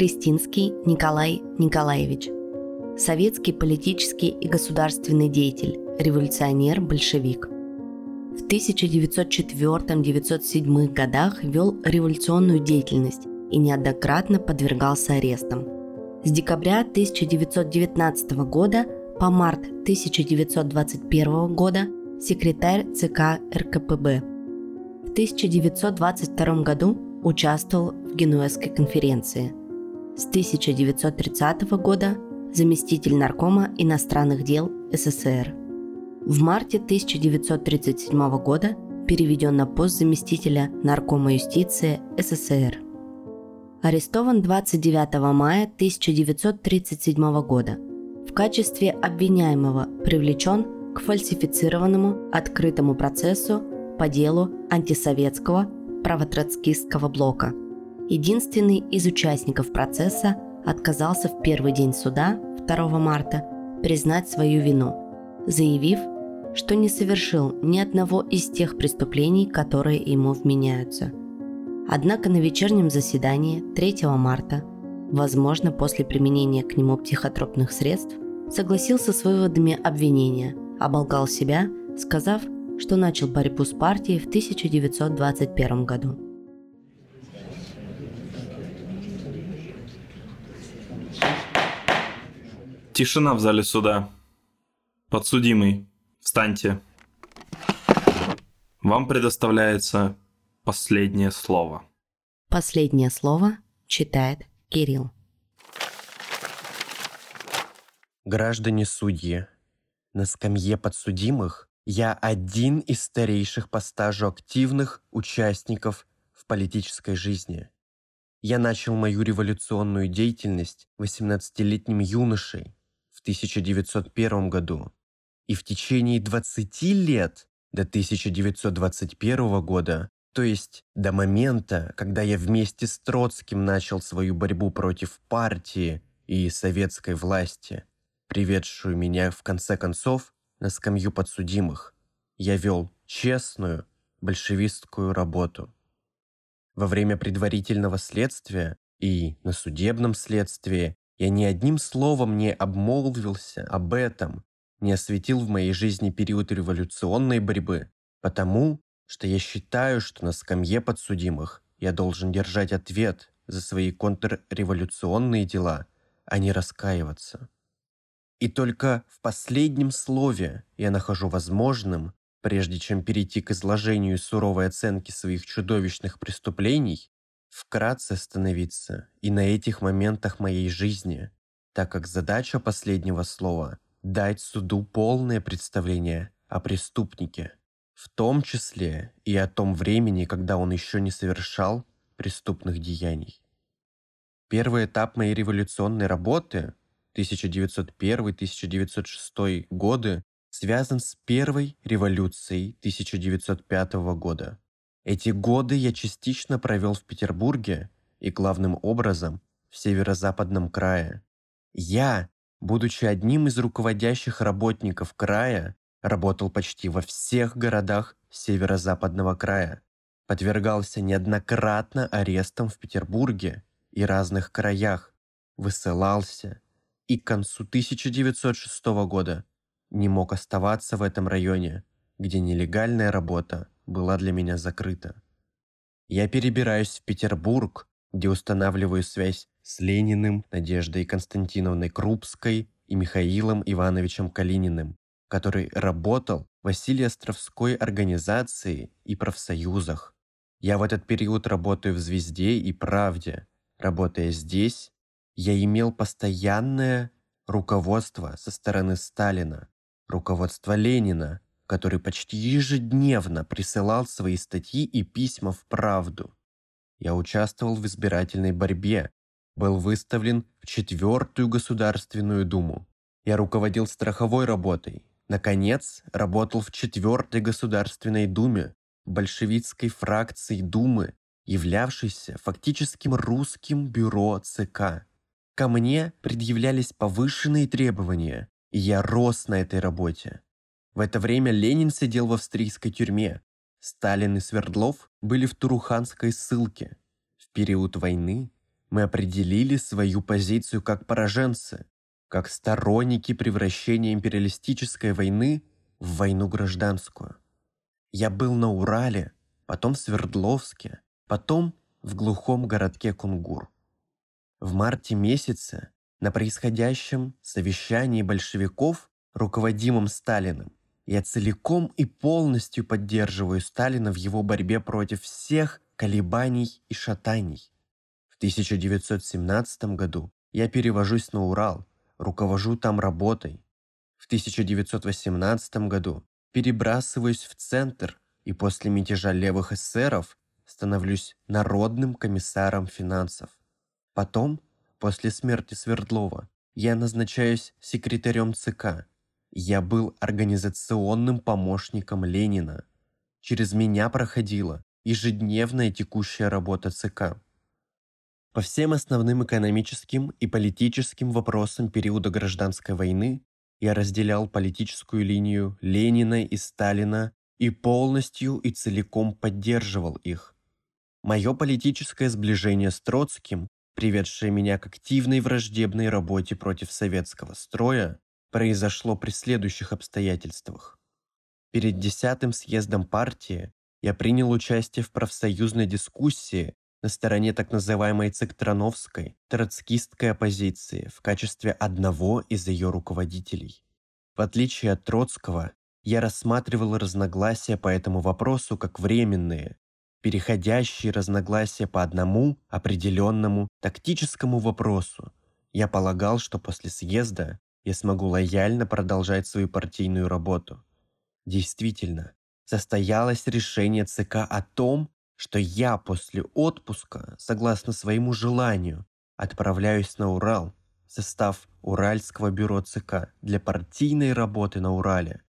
Кристинский Николай Николаевич. Советский политический и государственный деятель, революционер, большевик. В 1904-1907 годах вел революционную деятельность и неоднократно подвергался арестам. С декабря 1919 года по март 1921 года секретарь ЦК РКПБ. В 1922 году участвовал в Генуэзской конференции. С 1930 года заместитель наркома иностранных дел СССР. В марте 1937 года переведен на пост заместителя наркома юстиции СССР. Арестован 29 мая 1937 года. В качестве обвиняемого привлечен к фальсифицированному открытому процессу по делу антисоветского правотроцкистского блока. Единственный из участников процесса отказался в первый день суда, 2 марта, признать свою вину, заявив, что не совершил ни одного из тех преступлений, которые ему вменяются. Однако на вечернем заседании 3 марта, возможно после применения к нему психотропных средств, согласился с выводами обвинения, оболгал себя, сказав, что начал борьбу с партией в 1921 году. Тишина в зале суда. Подсудимый, встаньте. Вам предоставляется последнее слово. Последнее слово читает Кирилл. Граждане судьи, на скамье подсудимых я один из старейших по стажу активных участников в политической жизни. Я начал мою революционную деятельность 18-летним юношей в 1901 году и в течение 20 лет до 1921 года, то есть до момента, когда я вместе с Троцким начал свою борьбу против партии и советской власти, приведшую меня в конце концов на скамью подсудимых. Я вел честную большевистскую работу. Во время предварительного следствия и на судебном следствии я ни одним словом не обмолвился об этом, не осветил в моей жизни период революционной борьбы, потому что я считаю, что на скамье подсудимых я должен держать ответ за свои контрреволюционные дела, а не раскаиваться. И только в последнем слове я нахожу возможным, прежде чем перейти к изложению суровой оценки своих чудовищных преступлений, вкратце остановиться и на этих моментах моей жизни, так как задача последнего слова – дать суду полное представление о преступнике, в том числе и о том времени, когда он еще не совершал преступных деяний. Первый этап моей революционной работы 1901-1906 годы связан с первой революцией 1905 года. Эти годы я частично провел в Петербурге и главным образом в северо-западном крае. Я, будучи одним из руководящих работников края, работал почти во всех городах северо-западного края, подвергался неоднократно арестам в Петербурге и разных краях, высылался, и к концу 1906 года не мог оставаться в этом районе, где нелегальная работа была для меня закрыта. Я перебираюсь в Петербург, где устанавливаю связь с Лениным, Надеждой Константиновной Крупской и Михаилом Ивановичем Калининым, который работал в Василий-Островской организации и профсоюзах. Я в этот период работаю в «Звезде» и «Правде». Работая здесь, я имел постоянное руководство со стороны Сталина, руководство Ленина, который почти ежедневно присылал свои статьи и письма в «Правду». Я участвовал в избирательной борьбе, был выставлен в Четвертую Государственную Думу. Я руководил страховой работой. Наконец, работал в Четвертой Государственной Думе, большевистской фракции Думы, являвшейся фактическим русским бюро ЦК. Ко мне предъявлялись повышенные требования, и я рос на этой работе. В это время Ленин сидел в австрийской тюрьме. Сталин и Свердлов были в Туруханской ссылке. В период войны мы определили свою позицию как пораженцы, как сторонники превращения империалистической войны в войну гражданскую. Я был на Урале, потом в Свердловске, потом в глухом городке Кунгур. В марте месяце на происходящем совещании большевиков, руководимом Сталиным, я целиком и полностью поддерживаю Сталина в его борьбе против всех колебаний и шатаний. В 1917 году я перевожусь на Урал, руковожу там работой. В 1918 году перебрасываюсь в центр и после мятежа левых эсеров становлюсь народным комиссаром финансов. Потом, после смерти Свердлова, я назначаюсь секретарем ЦК. Я был организационным помощником Ленина. Через меня проходила ежедневная текущая работа ЦК. По всем основным экономическим и политическим вопросам периода гражданской войны я разделял политическую линию Ленина и Сталина и полностью и целиком поддерживал их. Мое политическое сближение с Троцким, приведшее меня к активной враждебной работе против советского строя, произошло при следующих обстоятельствах. Перед десятым съездом партии я принял участие в профсоюзной дискуссии на стороне так называемой циктрановской, троцкистской оппозиции в качестве одного из ее руководителей. В отличие от Троцкого, я рассматривал разногласия по этому вопросу как временные, переходящие разногласия по одному определенному тактическому вопросу. Я полагал, что после съезда я смогу лояльно продолжать свою партийную работу. Действительно, состоялось решение ЦК о том, что я после отпуска, согласно своему желанию, отправляюсь на Урал, в состав Уральского бюро ЦК для партийной работы на Урале.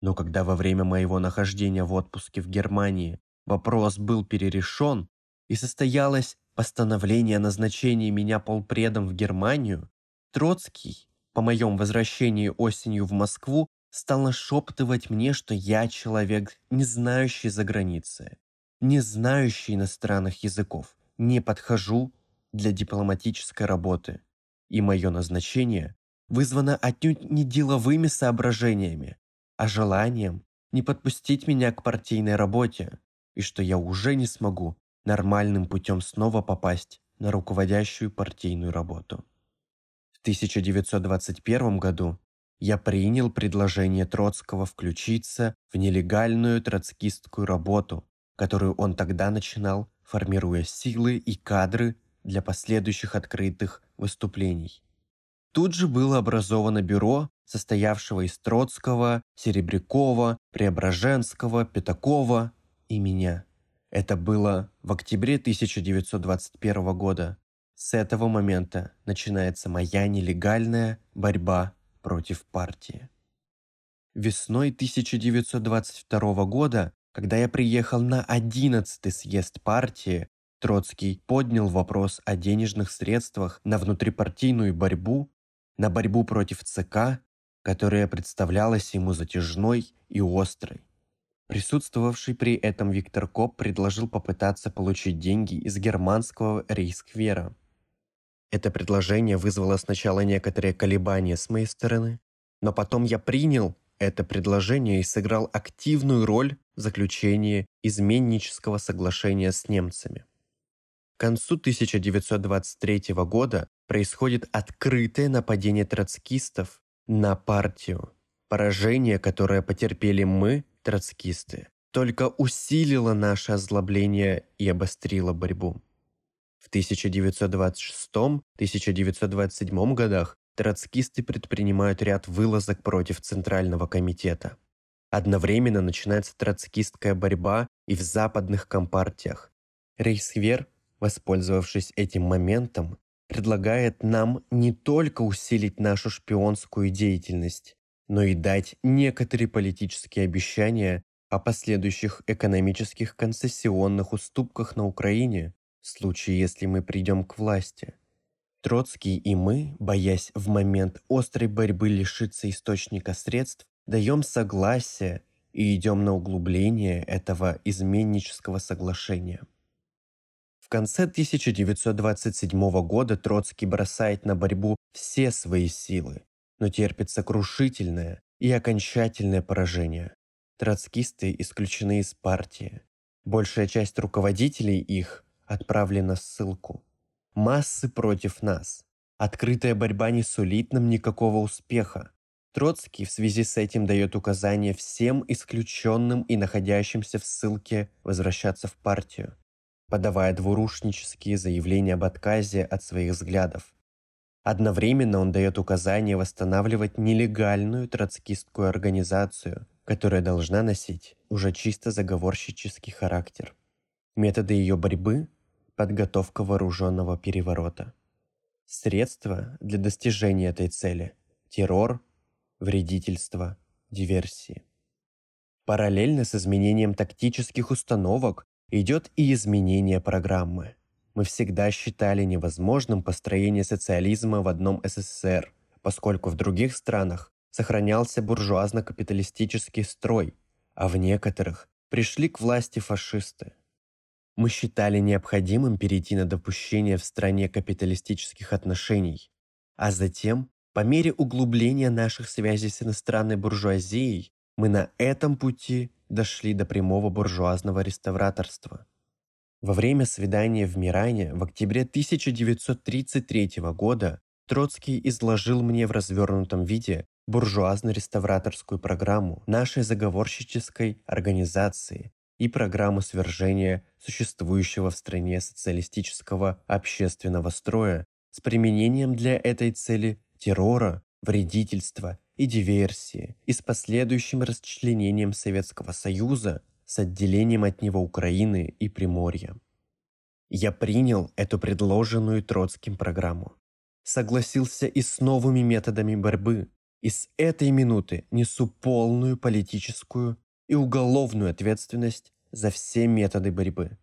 Но когда во время моего нахождения в отпуске в Германии вопрос был перерешен и состоялось постановление о назначении меня полпредом в Германию, Троцкий, по моем возвращении осенью в Москву, стал нашептывать мне, что я человек, не знающий за границы, не знающий иностранных языков, не подхожу для дипломатической работы. И мое назначение вызвано отнюдь не деловыми соображениями, а желанием не подпустить меня к партийной работе, и что я уже не смогу нормальным путем снова попасть на руководящую партийную работу. В 1921 году я принял предложение Троцкого включиться в нелегальную троцкистскую работу которую он тогда начинал, формируя силы и кадры для последующих открытых выступлений. Тут же было образовано бюро, состоявшего из Троцкого, Серебрякова, Преображенского, Пятакова и меня. Это было в октябре 1921 года. С этого момента начинается моя нелегальная борьба против партии. Весной 1922 года когда я приехал на одиннадцатый съезд партии, Троцкий поднял вопрос о денежных средствах на внутрипартийную борьбу, на борьбу против ЦК, которая представлялась ему затяжной и острой. Присутствовавший при этом Виктор Коп предложил попытаться получить деньги из германского рейсквера. Это предложение вызвало сначала некоторые колебания с моей стороны, но потом я принял это предложение и сыграл активную роль в заключении изменнического соглашения с немцами. К концу 1923 года происходит открытое нападение троцкистов на партию. Поражение, которое потерпели мы, троцкисты, только усилило наше озлобление и обострило борьбу. В 1926-1927 годах троцкисты предпринимают ряд вылазок против Центрального комитета. Одновременно начинается троцкистская борьба и в западных компартиях. Рейхсвер, воспользовавшись этим моментом, предлагает нам не только усилить нашу шпионскую деятельность, но и дать некоторые политические обещания о последующих экономических концессионных уступках на Украине в случае, если мы придем к власти. Троцкий и мы, боясь в момент острой борьбы лишиться источника средств, даем согласие и идем на углубление этого изменнического соглашения. В конце 1927 года Троцкий бросает на борьбу все свои силы, но терпит сокрушительное и окончательное поражение. Троцкисты исключены из партии. Большая часть руководителей их отправлена ссылку. Массы против нас. Открытая борьба не сулит нам никакого успеха. Троцкий в связи с этим дает указание всем исключенным и находящимся в ссылке возвращаться в партию, подавая двурушнические заявления об отказе от своих взглядов. Одновременно он дает указание восстанавливать нелегальную троцкистскую организацию, которая должна носить уже чисто заговорщический характер. Методы ее борьбы – подготовка вооруженного переворота. Средства для достижения этой цели – террор – вредительства, диверсии. Параллельно с изменением тактических установок идет и изменение программы. Мы всегда считали невозможным построение социализма в одном СССР, поскольку в других странах сохранялся буржуазно-капиталистический строй, а в некоторых пришли к власти фашисты. Мы считали необходимым перейти на допущение в стране капиталистических отношений, а затем по мере углубления наших связей с иностранной буржуазией мы на этом пути дошли до прямого буржуазного реставраторства. Во время свидания в Миране в октябре 1933 года Троцкий изложил мне в развернутом виде буржуазно-реставраторскую программу нашей заговорщической организации и программу свержения существующего в стране социалистического общественного строя с применением для этой цели террора, вредительства и диверсии и с последующим расчленением Советского Союза с отделением от него Украины и Приморья. Я принял эту предложенную Троцким программу, согласился и с новыми методами борьбы, и с этой минуты несу полную политическую и уголовную ответственность за все методы борьбы.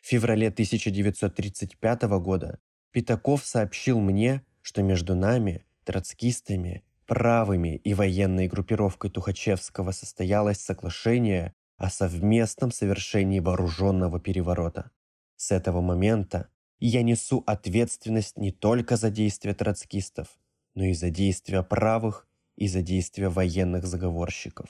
В феврале 1935 года Пятаков сообщил мне, что между нами троцкистами, правыми и военной группировкой Тухачевского состоялось соглашение о совместном совершении вооруженного переворота. С этого момента я несу ответственность не только за действия троцкистов, но и за действия правых и за действия военных заговорщиков.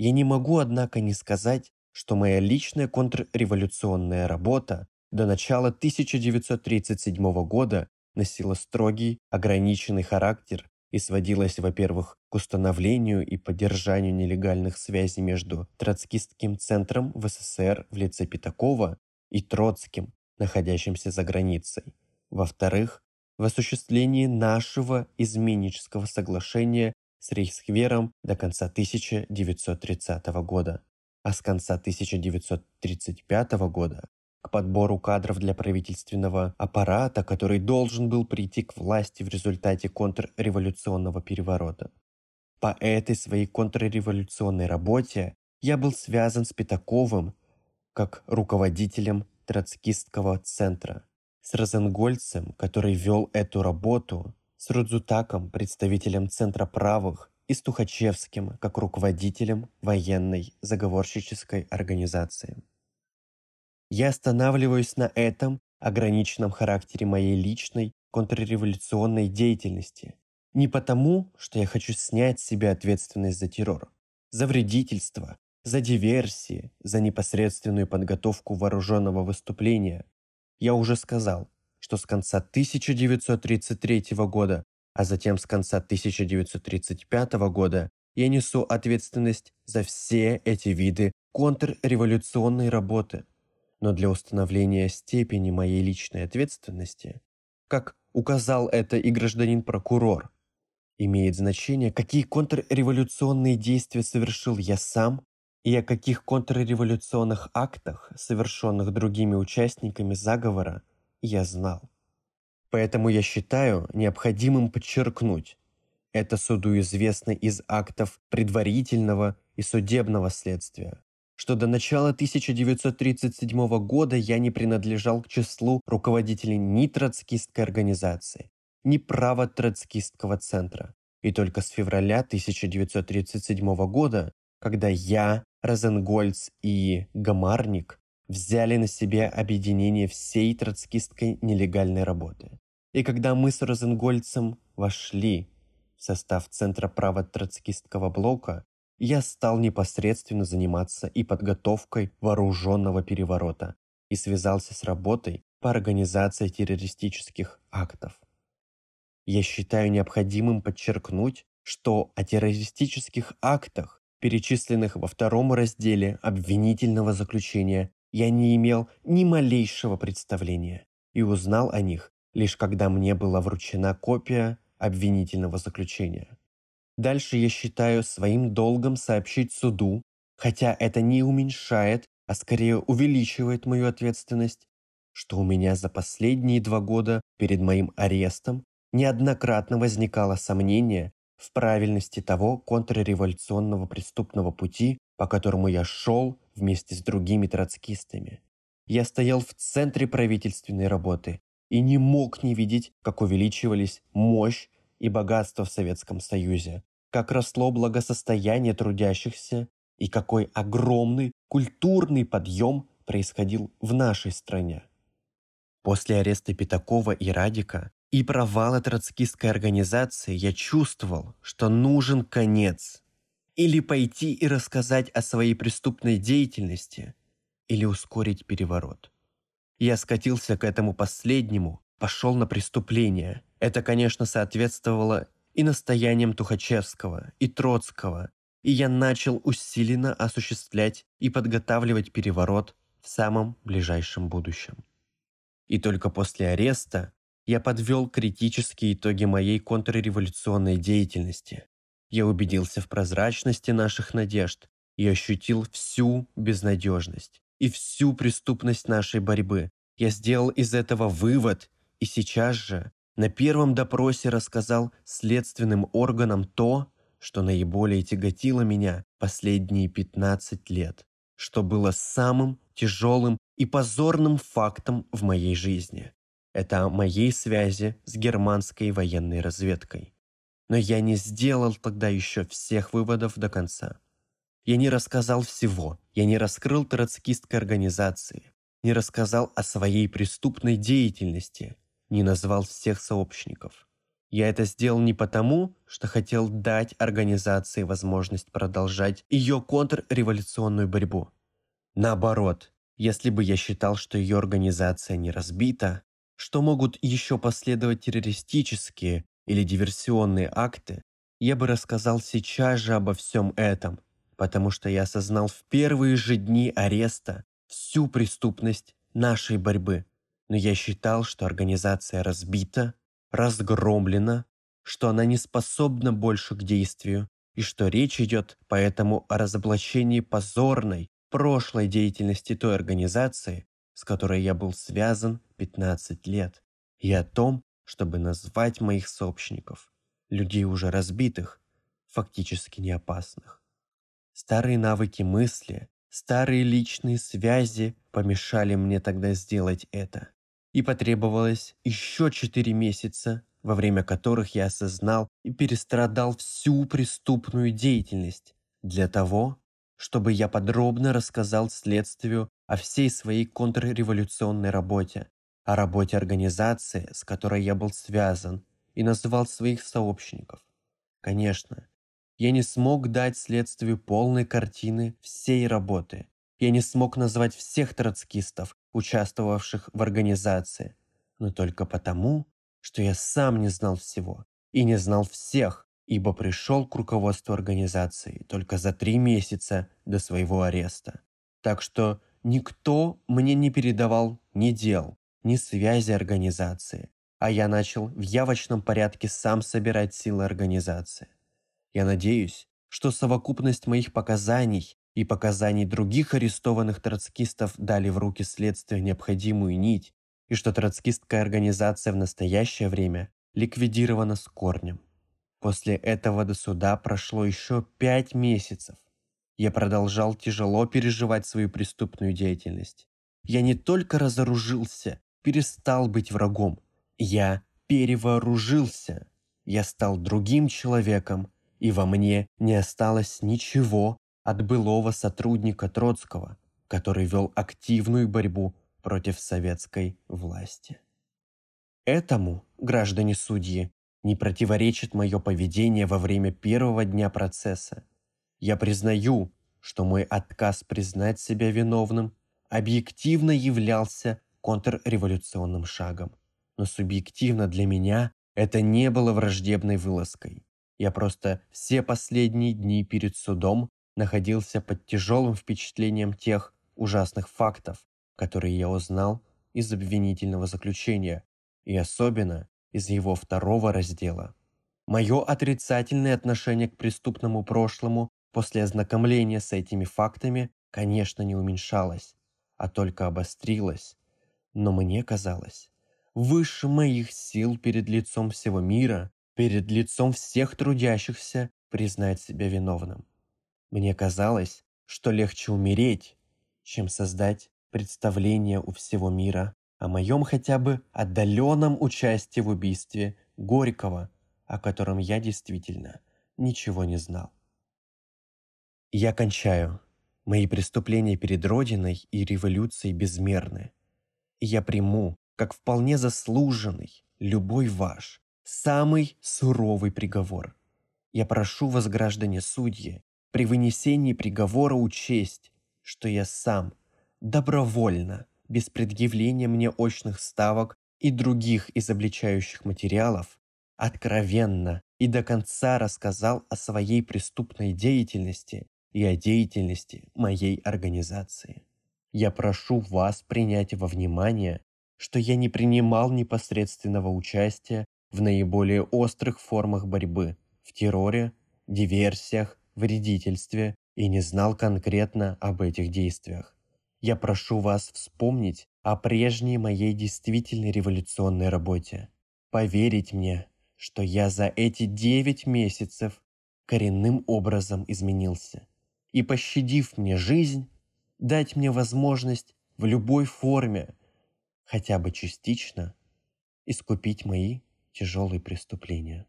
Я не могу, однако, не сказать, что моя личная контрреволюционная работа до начала 1937 года носила строгий, ограниченный характер и сводилась, во-первых, к установлению и поддержанию нелегальных связей между Троцкистским центром в СССР в лице Пятакова и Троцким, находящимся за границей. Во-вторых, в осуществлении нашего изменнического соглашения с Рейхсхвером до конца 1930 года, а с конца 1935 года к подбору кадров для правительственного аппарата, который должен был прийти к власти в результате контрреволюционного переворота. По этой своей контрреволюционной работе я был связан с Пятаковым как руководителем троцкистского центра, с Розенгольцем, который вел эту работу, с Рудзутаком, представителем Центра правых, и с Тухачевским, как руководителем военной заговорщической организации. Я останавливаюсь на этом ограниченном характере моей личной контрреволюционной деятельности. Не потому, что я хочу снять с себя ответственность за террор, за вредительство, за диверсии, за непосредственную подготовку вооруженного выступления. Я уже сказал, что с конца 1933 года, а затем с конца 1935 года я несу ответственность за все эти виды контрреволюционной работы – но для установления степени моей личной ответственности, как указал это и гражданин-прокурор, имеет значение, какие контрреволюционные действия совершил я сам и о каких контрреволюционных актах, совершенных другими участниками заговора, я знал. Поэтому я считаю необходимым подчеркнуть, это суду известно из актов предварительного и судебного следствия, что до начала 1937 года я не принадлежал к числу руководителей ни троцкистской организации, ни право-троцкистского центра. И только с февраля 1937 года, когда я, Розенгольц и Гамарник взяли на себя объединение всей троцкистской нелегальной работы. И когда мы с Розенгольцем вошли в состав Центра права троцкистского блока, я стал непосредственно заниматься и подготовкой вооруженного переворота и связался с работой по организации террористических актов. Я считаю необходимым подчеркнуть, что о террористических актах, перечисленных во втором разделе обвинительного заключения, я не имел ни малейшего представления и узнал о них лишь когда мне была вручена копия обвинительного заключения. Дальше я считаю своим долгом сообщить суду, хотя это не уменьшает, а скорее увеличивает мою ответственность, что у меня за последние два года перед моим арестом неоднократно возникало сомнение в правильности того контрреволюционного преступного пути, по которому я шел вместе с другими троцкистами. Я стоял в центре правительственной работы и не мог не видеть, как увеличивались мощь и богатство в Советском Союзе, как росло благосостояние трудящихся и какой огромный культурный подъем происходил в нашей стране. После ареста Пятакова и Радика и провала троцкистской организации я чувствовал, что нужен конец. Или пойти и рассказать о своей преступной деятельности, или ускорить переворот. Я скатился к этому последнему, пошел на преступление. Это, конечно, соответствовало и настояниям Тухачевского, и Троцкого, и я начал усиленно осуществлять и подготавливать переворот в самом ближайшем будущем. И только после ареста я подвел критические итоги моей контрреволюционной деятельности. Я убедился в прозрачности наших надежд и ощутил всю безнадежность и всю преступность нашей борьбы. Я сделал из этого вывод и сейчас же на первом допросе рассказал следственным органам то, что наиболее тяготило меня последние 15 лет, что было самым тяжелым и позорным фактом в моей жизни. Это о моей связи с германской военной разведкой. Но я не сделал тогда еще всех выводов до конца. Я не рассказал всего, я не раскрыл троцкистской организации, не рассказал о своей преступной деятельности, не назвал всех сообщников. Я это сделал не потому, что хотел дать организации возможность продолжать ее контрреволюционную борьбу. Наоборот, если бы я считал, что ее организация не разбита, что могут еще последовать террористические или диверсионные акты, я бы рассказал сейчас же обо всем этом, потому что я осознал в первые же дни ареста всю преступность нашей борьбы. Но я считал, что организация разбита, разгромлена, что она не способна больше к действию, и что речь идет поэтому о разоблачении позорной прошлой деятельности той организации, с которой я был связан 15 лет, и о том, чтобы назвать моих сообщников, людей уже разбитых, фактически не опасных. Старые навыки мысли, старые личные связи помешали мне тогда сделать это. И потребовалось еще четыре месяца, во время которых я осознал и перестрадал всю преступную деятельность для того, чтобы я подробно рассказал следствию о всей своей контрреволюционной работе, о работе организации, с которой я был связан, и назвал своих сообщников. Конечно, я не смог дать следствию полной картины всей работы. Я не смог назвать всех троцкистов, участвовавших в организации, но только потому, что я сам не знал всего и не знал всех, ибо пришел к руководству организации только за три месяца до своего ареста. Так что Никто мне не передавал ни дел, ни связи организации, а я начал в явочном порядке сам собирать силы организации. Я надеюсь, что совокупность моих показаний и показаний других арестованных троцкистов дали в руки следствию необходимую нить, и что троцкистская организация в настоящее время ликвидирована с корнем. После этого до суда прошло еще пять месяцев, я продолжал тяжело переживать свою преступную деятельность. Я не только разоружился, перестал быть врагом. Я перевооружился. Я стал другим человеком, и во мне не осталось ничего от былого сотрудника Троцкого, который вел активную борьбу против советской власти. Этому, граждане судьи, не противоречит мое поведение во время первого дня процесса. Я признаю, что мой отказ признать себя виновным объективно являлся контрреволюционным шагом. Но субъективно для меня это не было враждебной вылазкой. Я просто все последние дни перед судом находился под тяжелым впечатлением тех ужасных фактов, которые я узнал из обвинительного заключения, и особенно из его второго раздела. Мое отрицательное отношение к преступному прошлому после ознакомления с этими фактами, конечно, не уменьшалось, а только обострилось. Но мне казалось, выше моих сил перед лицом всего мира, перед лицом всех трудящихся признать себя виновным. Мне казалось, что легче умереть, чем создать представление у всего мира о моем хотя бы отдаленном участии в убийстве Горького, о котором я действительно ничего не знал. Я кончаю. Мои преступления перед Родиной и революцией безмерны. Я приму, как вполне заслуженный, любой ваш, самый суровый приговор. Я прошу вас, граждане судьи, при вынесении приговора учесть, что я сам добровольно, без предъявления мне очных ставок и других изобличающих материалов, откровенно и до конца рассказал о своей преступной деятельности и о деятельности моей организации. Я прошу вас принять во внимание, что я не принимал непосредственного участия в наиболее острых формах борьбы, в терроре, диверсиях, вредительстве и не знал конкретно об этих действиях. Я прошу вас вспомнить о прежней моей действительно революционной работе. Поверить мне, что я за эти девять месяцев коренным образом изменился. И пощадив мне жизнь, дать мне возможность в любой форме, хотя бы частично, искупить мои тяжелые преступления.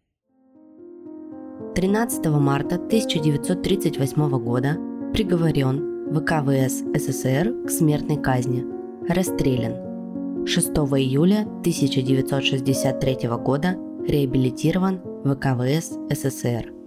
13 марта 1938 года приговорен ВКВС СССР к смертной казни, расстрелян. 6 июля 1963 года реабилитирован ВКВС СССР.